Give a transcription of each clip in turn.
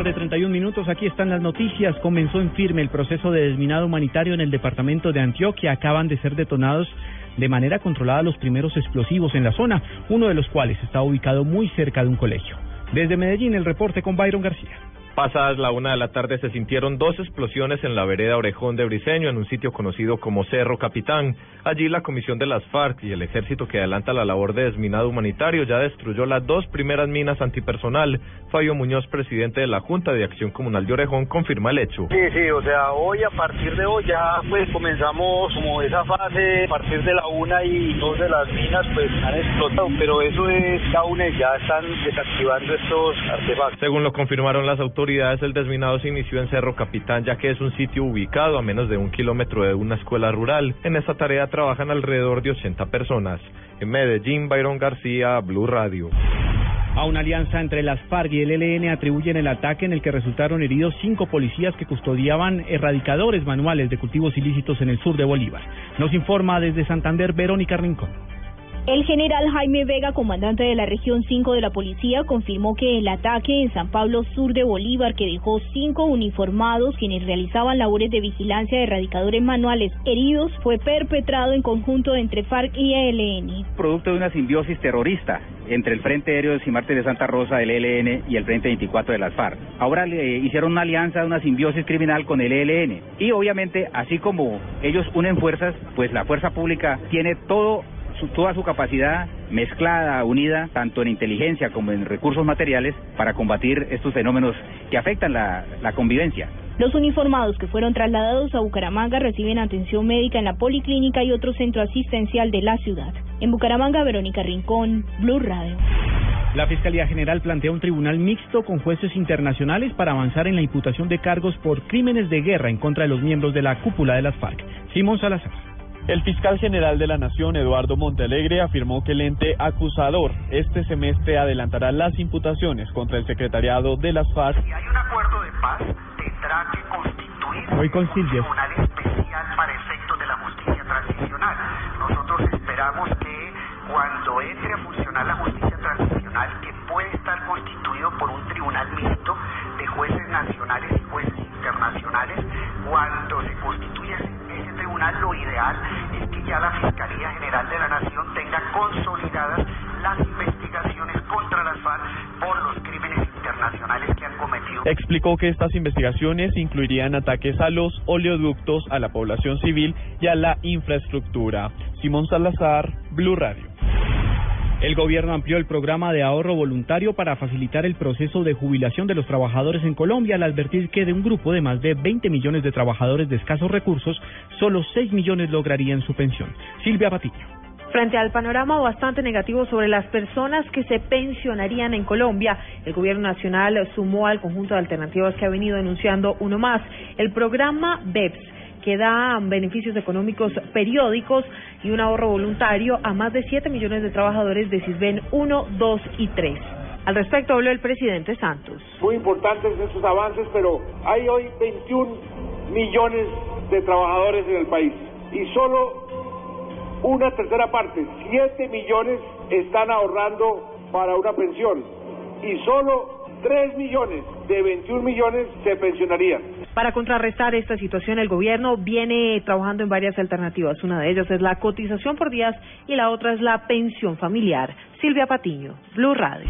Tarde, 31 minutos. Aquí están las noticias. Comenzó en firme el proceso de desminado humanitario en el departamento de Antioquia. Acaban de ser detonados de manera controlada los primeros explosivos en la zona, uno de los cuales está ubicado muy cerca de un colegio. Desde Medellín, el reporte con Byron García. Pasadas la una de la tarde se sintieron dos explosiones en la vereda Orejón de Briseño, en un sitio conocido como Cerro Capitán. Allí la Comisión de las FARC y el ejército que adelanta la labor de desminado humanitario ya destruyó las dos primeras minas antipersonal. Fabio Muñoz, presidente de la Junta de Acción Comunal de Orejón, confirma el hecho. Sí, sí, o sea, hoy a partir de hoy ya pues comenzamos como esa fase, a partir de la una y dos de las minas pues han explotado, pero eso es aún ya están desactivando estos artefactos. Según lo confirmaron las autoridades, el desminado se inició en Cerro Capitán, ya que es un sitio ubicado a menos de un kilómetro de una escuela rural. En esta tarea trabajan alrededor de 80 personas. En Medellín, Byron García, Blue Radio. A una alianza entre las FARC y el ELN atribuyen el ataque en el que resultaron heridos cinco policías que custodiaban erradicadores manuales de cultivos ilícitos en el sur de Bolívar. Nos informa desde Santander Verónica Rincón. El general Jaime Vega, comandante de la región 5 de la policía, confirmó que el ataque en San Pablo Sur de Bolívar, que dejó cinco uniformados quienes realizaban labores de vigilancia de erradicadores manuales heridos, fue perpetrado en conjunto entre FARC y ELN. Producto de una simbiosis terrorista entre el Frente Aéreo de Cimarte de Santa Rosa del ELN y el Frente 24 de las FARC. Ahora le hicieron una alianza, una simbiosis criminal con el ELN. Y obviamente, así como ellos unen fuerzas, pues la fuerza pública tiene todo toda su capacidad mezclada, unida, tanto en inteligencia como en recursos materiales, para combatir estos fenómenos que afectan la, la convivencia. Los uniformados que fueron trasladados a Bucaramanga reciben atención médica en la policlínica y otro centro asistencial de la ciudad. En Bucaramanga, Verónica Rincón, Blue Radio. La Fiscalía General plantea un tribunal mixto con jueces internacionales para avanzar en la imputación de cargos por crímenes de guerra en contra de los miembros de la cúpula de las FARC. Simón Salazar. El fiscal general de la Nación, Eduardo Montalegre, afirmó que el ente acusador este semestre adelantará las imputaciones contra el secretariado de las FARC. Si hay un acuerdo de paz, tendrá que constituir Hoy con un tribunal especial para efectos de la justicia transicional. Nosotros esperamos que cuando entre a funcionar la justicia transicional, que puede estar constituido por un tribunal mixto de jueces nacionales y jueces internacionales, cuando se constituya ese, tribunal, lo ideal ya la Fiscalía General de la Nación tenga consolidadas las investigaciones contra las FARC por los crímenes internacionales que han cometido. Explicó que estas investigaciones incluirían ataques a los oleoductos, a la población civil y a la infraestructura. Simón Salazar, Blue Radio. El gobierno amplió el programa de ahorro voluntario para facilitar el proceso de jubilación de los trabajadores en Colombia al advertir que de un grupo de más de 20 millones de trabajadores de escasos recursos, solo 6 millones lograrían su pensión. Silvia Patiño. Frente al panorama bastante negativo sobre las personas que se pensionarían en Colombia, el gobierno nacional sumó al conjunto de alternativas que ha venido denunciando uno más, el programa BEPS que da beneficios económicos periódicos y un ahorro voluntario a más de 7 millones de trabajadores de Sisben 1, 2 y 3. Al respecto habló el presidente Santos. Muy importantes estos avances, pero hay hoy 21 millones de trabajadores en el país y solo una tercera parte, 7 millones, están ahorrando para una pensión y solo 3 millones de 21 millones se pensionarían. Para contrarrestar esta situación, el gobierno viene trabajando en varias alternativas. Una de ellas es la cotización por días y la otra es la pensión familiar. Silvia Patiño, Blue Radio.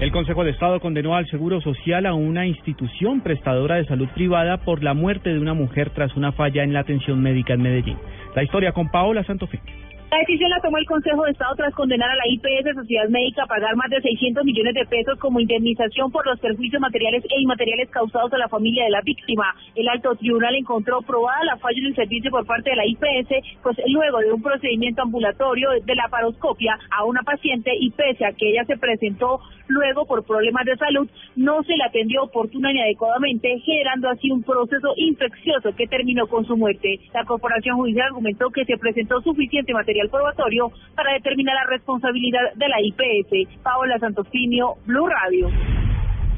El Consejo de Estado condenó al Seguro Social a una institución prestadora de salud privada por la muerte de una mujer tras una falla en la atención médica en Medellín. La historia con Paola Santofimio. La decisión la tomó el Consejo de Estado tras condenar a la IPS Sociedad Médica a pagar más de 600 millones de pesos como indemnización por los perjuicios materiales e inmateriales causados a la familia de la víctima. El alto tribunal encontró probada la falla en el servicio por parte de la IPS, pues luego de un procedimiento ambulatorio de la paroscopia a una paciente y pese a que ella se presentó luego por problemas de salud, no se le atendió oportuna ni adecuadamente, generando así un proceso infeccioso que terminó con su muerte. La Corporación Judicial argumentó que se presentó suficiente material probatorio para determinar la responsabilidad de la IPS. Paola Santofimio, Blue Radio.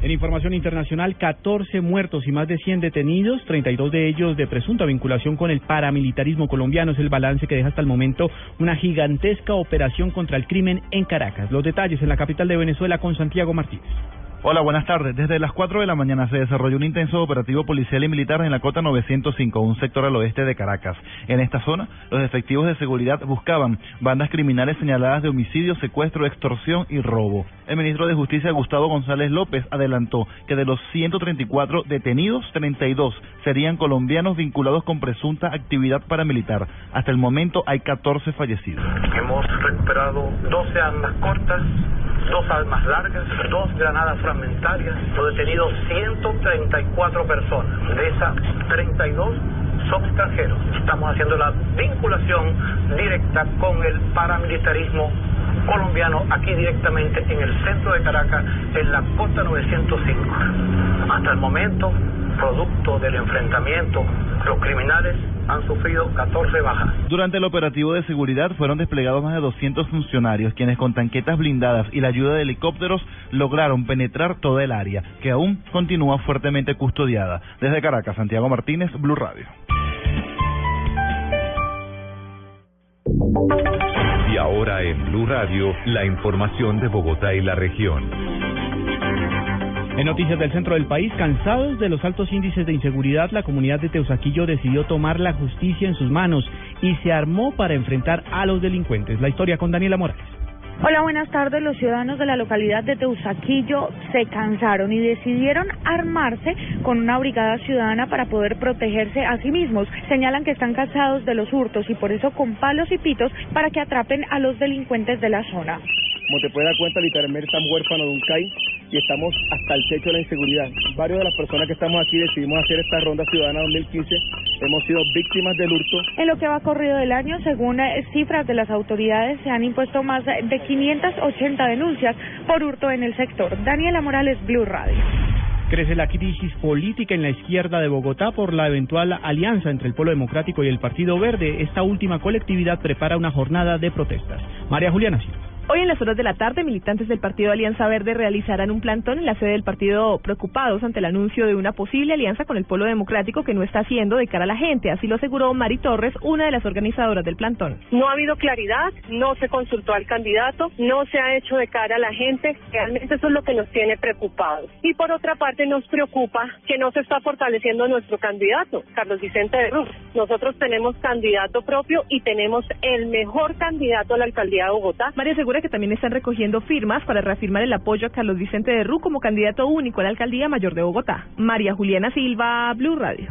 En información internacional, 14 muertos y más de 100 detenidos, 32 de ellos de presunta vinculación con el paramilitarismo colombiano. Es el balance que deja hasta el momento una gigantesca operación contra el crimen en Caracas. Los detalles en la capital de Venezuela con Santiago Martínez. Hola, buenas tardes. Desde las 4 de la mañana se desarrolló un intenso operativo policial y militar en la cota 905, un sector al oeste de Caracas. En esta zona, los efectivos de seguridad buscaban bandas criminales señaladas de homicidio, secuestro, extorsión y robo. El ministro de Justicia, Gustavo González López, adelantó que de los 134 detenidos, 32 serían colombianos vinculados con presunta actividad paramilitar. Hasta el momento hay 14 fallecidos. Hemos recuperado 12 armas cortas, dos armas largas, dos granadas fragmentarias, los detenidos 134 personas. De esas, 32 son extranjeros. Estamos haciendo la vinculación directa con el paramilitarismo colombiano aquí directamente en el centro de Caracas, en la Cota 905. Hasta el momento, producto del enfrentamiento, los criminales han sufrido 14 bajas. Durante el operativo de seguridad fueron desplegados más de 200 funcionarios, quienes con tanquetas blindadas y la ayuda de helicópteros lograron penetrar toda el área, que aún continúa fuertemente custodiada. Desde Caracas, Santiago Martínez, Blue Radio. En Blue Radio, la información de Bogotá y la región. En noticias del centro del país, cansados de los altos índices de inseguridad, la comunidad de Teusaquillo decidió tomar la justicia en sus manos y se armó para enfrentar a los delincuentes. La historia con Daniela Morales. Hola, buenas tardes. Los ciudadanos de la localidad de Teusaquillo se cansaron y decidieron armarse con una brigada ciudadana para poder protegerse a sí mismos. Señalan que están cansados de los hurtos y por eso con palos y pitos para que atrapen a los delincuentes de la zona. Como te puedes dar cuenta, literalmente estamos huérfanos de un CAI y estamos hasta el techo de la inseguridad. Varios de las personas que estamos aquí decidimos hacer esta ronda ciudadana 2015. Hemos sido víctimas del hurto. En lo que va corrido del año, según cifras de las autoridades, se han impuesto más de 580 denuncias por hurto en el sector. Daniela Morales, Blue Radio. Crece la crisis política en la izquierda de Bogotá por la eventual alianza entre el Polo Democrático y el Partido Verde. Esta última colectividad prepara una jornada de protestas. María Juliana Silva. Hoy en las horas de la tarde, militantes del Partido Alianza Verde realizarán un plantón en la sede del partido preocupados ante el anuncio de una posible alianza con el Polo Democrático que no está haciendo de cara a la gente. Así lo aseguró Mari Torres, una de las organizadoras del plantón. No ha habido claridad, no se consultó al candidato, no se ha hecho de cara a la gente. Realmente eso es lo que nos tiene preocupados. Y por otra parte, nos preocupa que no se está fortaleciendo nuestro candidato, Carlos Vicente de Ruz. Nosotros tenemos candidato propio y tenemos el mejor candidato a la alcaldía de Bogotá. María asegura que también están recogiendo firmas para reafirmar el apoyo a Carlos Vicente de Rú como candidato único a la alcaldía mayor de Bogotá. María Juliana Silva, Blue Radio.